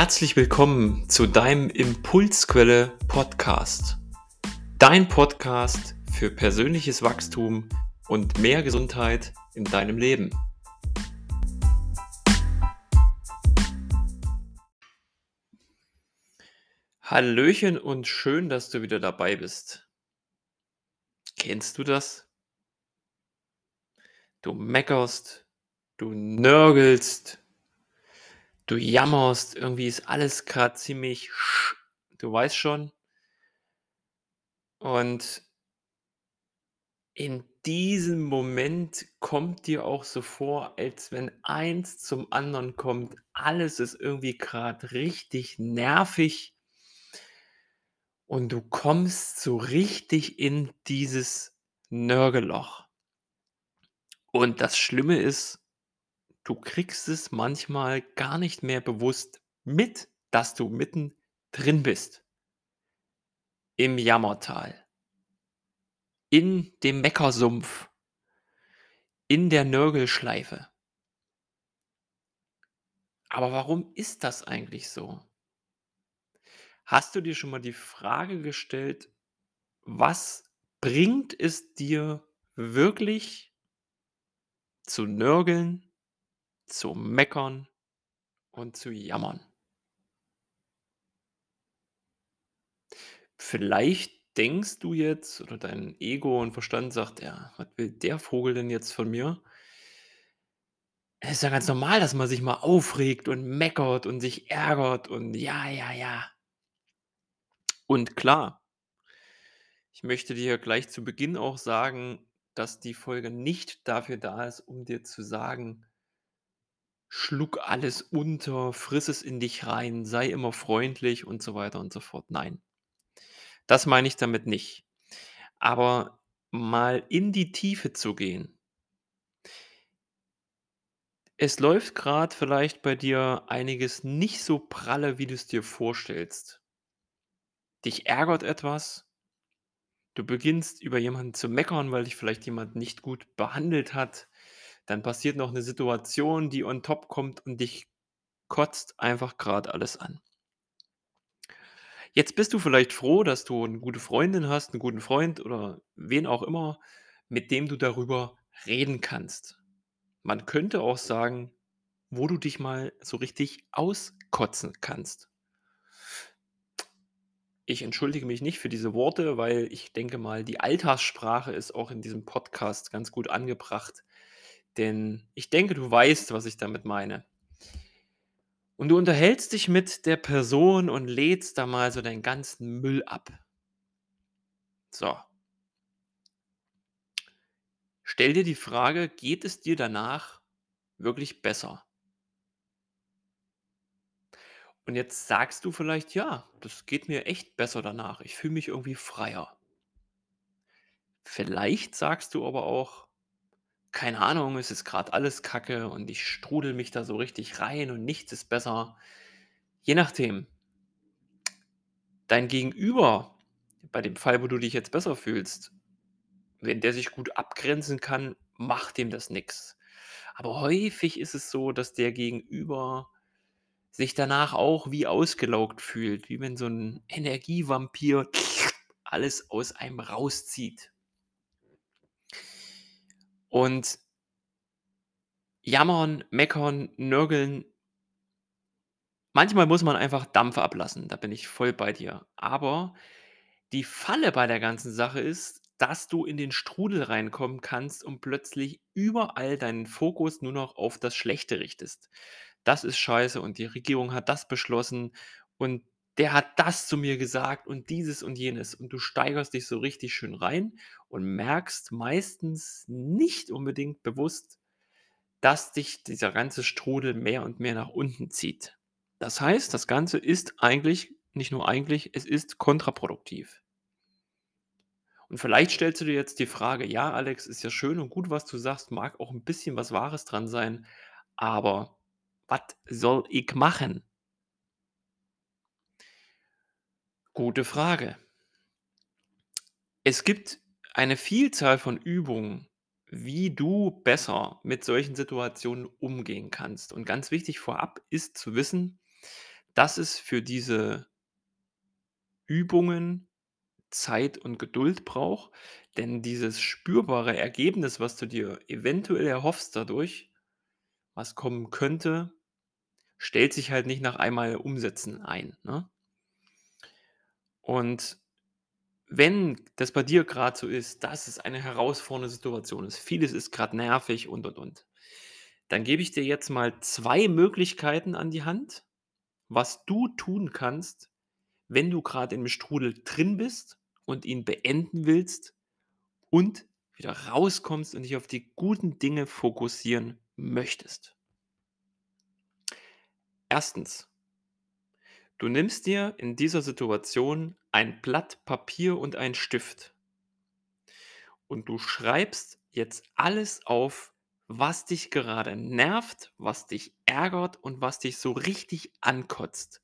Herzlich willkommen zu deinem Impulsquelle Podcast. Dein Podcast für persönliches Wachstum und mehr Gesundheit in deinem Leben. Hallöchen und schön, dass du wieder dabei bist. Kennst du das? Du meckerst, du nörgelst, du jammerst, irgendwie ist alles gerade ziemlich, du weißt schon. Und in diesem Moment kommt dir auch so vor, als wenn eins zum anderen kommt. Alles ist irgendwie gerade richtig nervig. Und du kommst so richtig in dieses Nörgelloch. Und das Schlimme ist, du kriegst es manchmal gar nicht mehr bewusst mit, dass du mitten drin bist. Im Jammertal. In dem Meckersumpf. In der Nörgelschleife. Aber warum ist das eigentlich so? Hast du dir schon mal die Frage gestellt, was bringt es dir wirklich zu nörgeln, zu meckern und zu jammern. Vielleicht denkst du jetzt oder dein Ego und Verstand sagt, ja, was will der Vogel denn jetzt von mir? Es ist ja ganz normal, dass man sich mal aufregt und meckert und sich ärgert und ja, ja, ja. Und klar, ich möchte dir gleich zu Beginn auch sagen, dass die Folge nicht dafür da ist, um dir zu sagen, schluck alles unter, friss es in dich rein, sei immer freundlich und so weiter und so fort. Nein, das meine ich damit nicht. Aber mal in die Tiefe zu gehen. Es läuft gerade vielleicht bei dir einiges nicht so pralle, wie du es dir vorstellst. Dich ärgert etwas. Du beginnst über jemanden zu meckern, weil dich vielleicht jemand nicht gut behandelt hat. Dann passiert noch eine Situation, die on top kommt und dich kotzt einfach gerade alles an. Jetzt bist du vielleicht froh, dass du eine gute Freundin hast, einen guten Freund oder wen auch immer, mit dem du darüber reden kannst. Man könnte auch sagen, wo du dich mal so richtig auskotzen kannst. Ich entschuldige mich nicht für diese Worte, weil ich denke mal, die Alltagssprache ist auch in diesem Podcast ganz gut angebracht. Denn ich denke, du weißt, was ich damit meine. Und du unterhältst dich mit der Person und lädst da mal so deinen ganzen Müll ab. So. Stell dir die Frage, geht es dir danach wirklich besser? Und jetzt sagst du vielleicht, ja, das geht mir echt besser danach. Ich fühle mich irgendwie freier. Vielleicht sagst du aber auch, keine Ahnung, es ist gerade alles Kacke und ich strudel mich da so richtig rein und nichts ist besser. Je nachdem. Dein Gegenüber, bei dem Fall, wo du dich jetzt besser fühlst, wenn der sich gut abgrenzen kann, macht dem das nichts. Aber häufig ist es so, dass der Gegenüber sich danach auch wie ausgelaugt fühlt, wie wenn so ein Energievampir alles aus einem rauszieht. Und jammern, meckern, nörgeln manchmal muss man einfach Dampf ablassen, da bin ich voll bei dir. Aber die Falle bei der ganzen Sache ist, dass du in den Strudel reinkommen kannst und plötzlich überall deinen Fokus nur noch auf das Schlechte richtest. Das ist scheiße und die Regierung hat das beschlossen und der hat das zu mir gesagt und dieses und jenes. Und du steigerst dich so richtig schön rein und merkst meistens nicht unbedingt bewusst, dass dich dieser ganze Strudel mehr und mehr nach unten zieht. Das heißt, das Ganze ist eigentlich, nicht nur eigentlich, es ist kontraproduktiv. Und vielleicht stellst du dir jetzt die Frage, ja, Alex, ist ja schön und gut, was du sagst, mag auch ein bisschen was Wahres dran sein, aber was soll ich machen? Gute Frage. Es gibt eine Vielzahl von Übungen, wie du besser mit solchen Situationen umgehen kannst. Und ganz wichtig vorab ist zu wissen, dass es für diese Übungen Zeit und Geduld braucht, denn dieses spürbare Ergebnis, was du dir eventuell erhoffst dadurch, was kommen könnte, stellt sich halt nicht nach einmal Umsetzen ein, ne? Und wenn das bei dir gerade so ist, dass es eine herausfordernde Situation ist, vieles ist gerade nervig und, und, und, dann gebe ich dir jetzt mal 2 Möglichkeiten an die Hand, was du tun kannst, wenn du gerade im Strudel drin bist und ihn beenden willst und wieder rauskommst und dich auf die guten Dinge fokussieren möchtest. Erstens. Du nimmst dir in dieser Situation ein Blatt Papier und einen Stift. Und du schreibst jetzt alles auf, was dich gerade nervt, was dich ärgert und was dich so richtig ankotzt.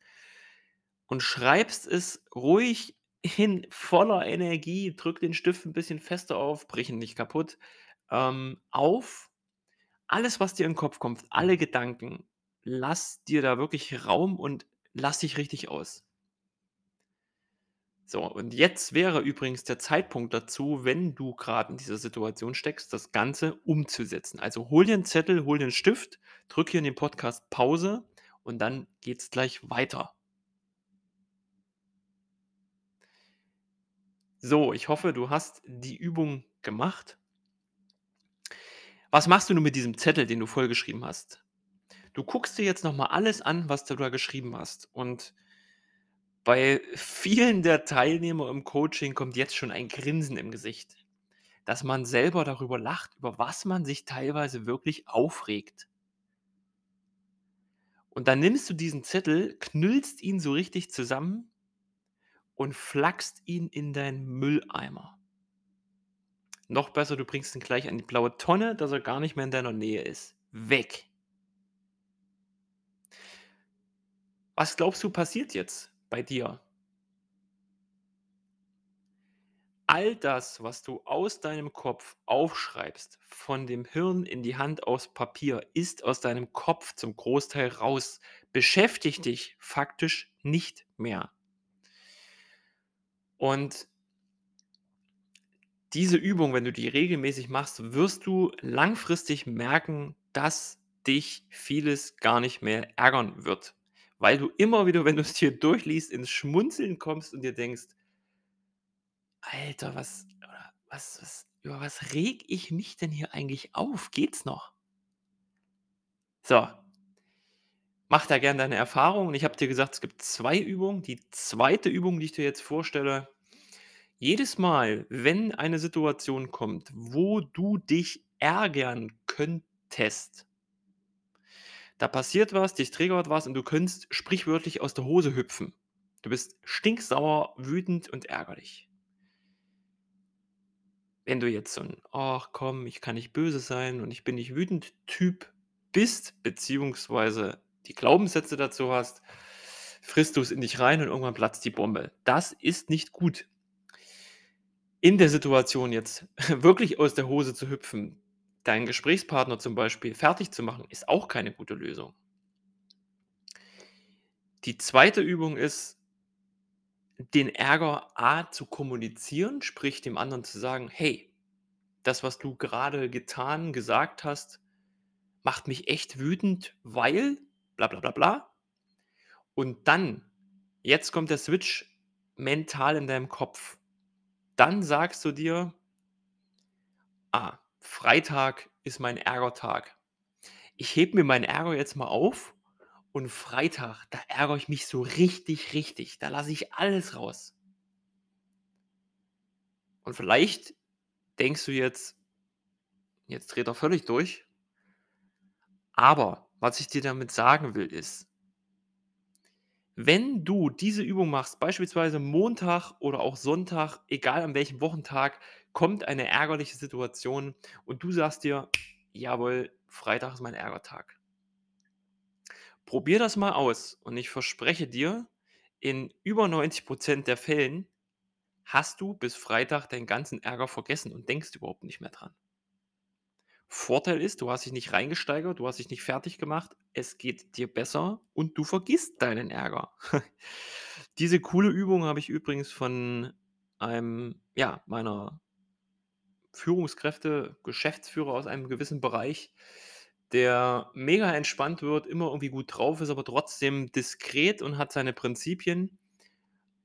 Und schreibst es ruhig hin, voller Energie, drück den Stift ein bisschen fester auf, brich ihn nicht kaputt, ähm, auf. Alles, was dir in den Kopf kommt, alle Gedanken, lass dir da wirklich Raum und lass dich richtig aus. So, und jetzt wäre übrigens der Zeitpunkt dazu, wenn du gerade in dieser Situation steckst, das Ganze umzusetzen. Also hol dir einen Zettel, hol dir einen Stift, drück hier in den Podcast Pause und dann geht's gleich weiter. So, ich hoffe, du hast die Übung gemacht. Was machst du nun mit diesem Zettel, den du vollgeschrieben hast? Du guckst dir jetzt noch mal alles an, was du da geschrieben hast und bei vielen der Teilnehmer im Coaching kommt jetzt schon ein Grinsen im Gesicht, dass man selber darüber lacht, über was man sich teilweise wirklich aufregt. Und dann nimmst du diesen Zettel, knüllst ihn so richtig zusammen und flackst ihn in deinen Mülleimer. Noch besser, du bringst ihn gleich an die blaue Tonne, dass er gar nicht mehr in deiner Nähe ist. Weg. Was glaubst du passiert jetzt? bei dir. All das, was du aus deinem Kopf aufschreibst, von dem Hirn in die Hand aus Papier, ist aus deinem Kopf zum Großteil raus, beschäftigt dich faktisch nicht mehr. Und diese Übung, wenn du die regelmäßig machst, wirst du langfristig merken, dass dich vieles gar nicht mehr ärgern wird weil du immer wieder, wenn du es dir durchliest, ins Schmunzeln kommst und dir denkst: „Alter, was was was über was reg ich mich denn hier eigentlich auf? Geht's noch?“ So. Mach da gern deine Erfahrungen. Ich habe dir gesagt, es gibt 2 Übungen. Die zweite Übung, die ich dir jetzt vorstelle jedes Mal, wenn eine Situation kommt, wo du dich ärgern könntest da passiert was, dich triggert was und du könntest sprichwörtlich aus der Hose hüpfen. Du bist stinksauer, wütend und ärgerlich. Wenn du jetzt so ein „Ach komm, ich kann nicht böse sein und ich bin nicht wütend“ Typ bist, beziehungsweise die Glaubenssätze dazu hast, frisst du es in dich rein und irgendwann platzt die Bombe. Das ist nicht gut. In der Situation jetzt wirklich aus der Hose zu hüpfen, deinen Gesprächspartner zum Beispiel fertig zu machen, ist auch keine gute Lösung. Die zweite Übung ist, den Ärger A zu kommunizieren, sprich dem anderen zu sagen: „Hey, das, was du gerade getan, gesagt hast, macht mich echt wütend, weil bla bla bla bla.“ Und dann jetzt kommt der Switch mental in deinem Kopf. Dann sagst du dir: „Ah, Freitag ist mein Ärgertag. Ich hebe mir meinen Ärger jetzt mal auf und Freitag, da ärgere ich mich so richtig, richtig. Da lasse ich alles raus. Und vielleicht denkst du jetzt, jetzt dreht er völlig durch. Aber was ich dir damit sagen will, ist, wenn du diese Übung machst, beispielsweise Montag oder auch Sonntag, egal an welchem Wochentag, kommt eine ärgerliche Situation und du sagst dir, jawohl, Freitag ist mein Ärgertag. Probier das mal aus und ich verspreche dir, in über 90% der Fällen hast du bis Freitag deinen ganzen Ärger vergessen und denkst überhaupt nicht mehr dran. Vorteil ist, du hast dich nicht reingesteigert, du hast dich nicht fertig gemacht, es geht dir besser und du vergisst deinen Ärger. Diese coole Übung habe ich übrigens von einem, ja, meiner Führungskräfte, Geschäftsführer aus einem gewissen Bereich, der mega entspannt wird, immer irgendwie gut drauf ist, aber trotzdem diskret und hat seine Prinzipien.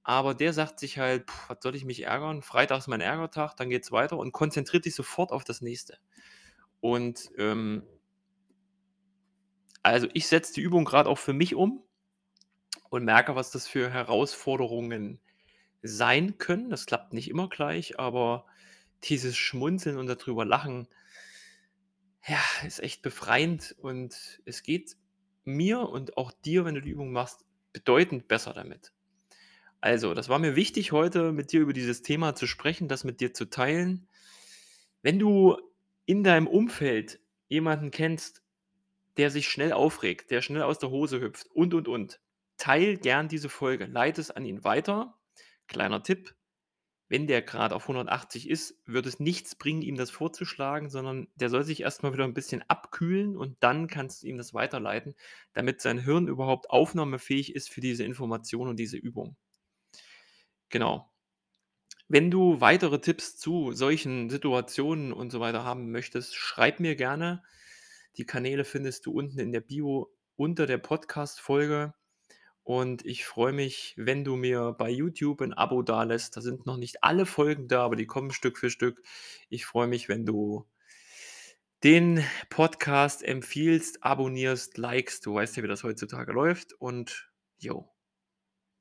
Aber der sagt sich halt: „Puh, was soll ich mich ärgern? Freitag ist mein Ärgertag, dann geht's weiter“ und konzentriert sich sofort auf das Nächste. Und, ähm also, ich setze die Übung gerade auch für mich um und merke, was das für Herausforderungen sein können. Das klappt nicht immer gleich, aber dieses Schmunzeln und darüber lachen, ja, ist echt befreiend und es geht mir und auch dir, wenn du die Übung machst, bedeutend besser damit. Also, das war mir wichtig, heute mit dir über dieses Thema zu sprechen, das mit dir zu teilen. Wenn du in deinem Umfeld jemanden kennst, der sich schnell aufregt, der schnell aus der Hose hüpft und, und, und, teil gern diese Folge, leite es an ihn weiter. Kleiner Tipp, wenn der gerade auf 180 ist, wird es nichts bringen, ihm das vorzuschlagen, sondern der soll sich erst mal wieder ein bisschen abkühlen und dann kannst du ihm das weiterleiten, damit sein Hirn überhaupt aufnahmefähig ist für diese Information und diese Übung. Genau. Wenn du weitere Tipps zu solchen Situationen und so weiter haben möchtest, schreib mir gerne. Die Kanäle findest du unten in der Bio unter der Podcast-Folge. Und ich freue mich, wenn du mir bei YouTube ein Abo dalässt. Da sind noch nicht alle Folgen da, aber die kommen Stück für Stück. Ich freue mich, wenn du den Podcast empfiehlst, abonnierst, likest. Du weißt ja, wie das heutzutage läuft. Und jo,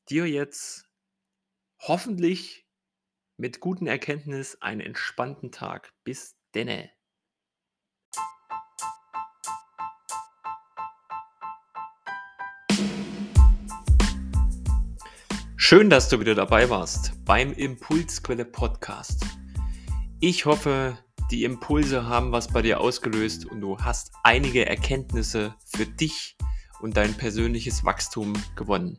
dir jetzt hoffentlich mit guten Erkenntnis einen entspannten Tag. Bis denne. Schön, dass du wieder dabei warst beim Impulsquelle Podcast. Ich hoffe, die Impulse haben was bei dir ausgelöst und du hast einige Erkenntnisse für dich und dein persönliches Wachstum gewonnen.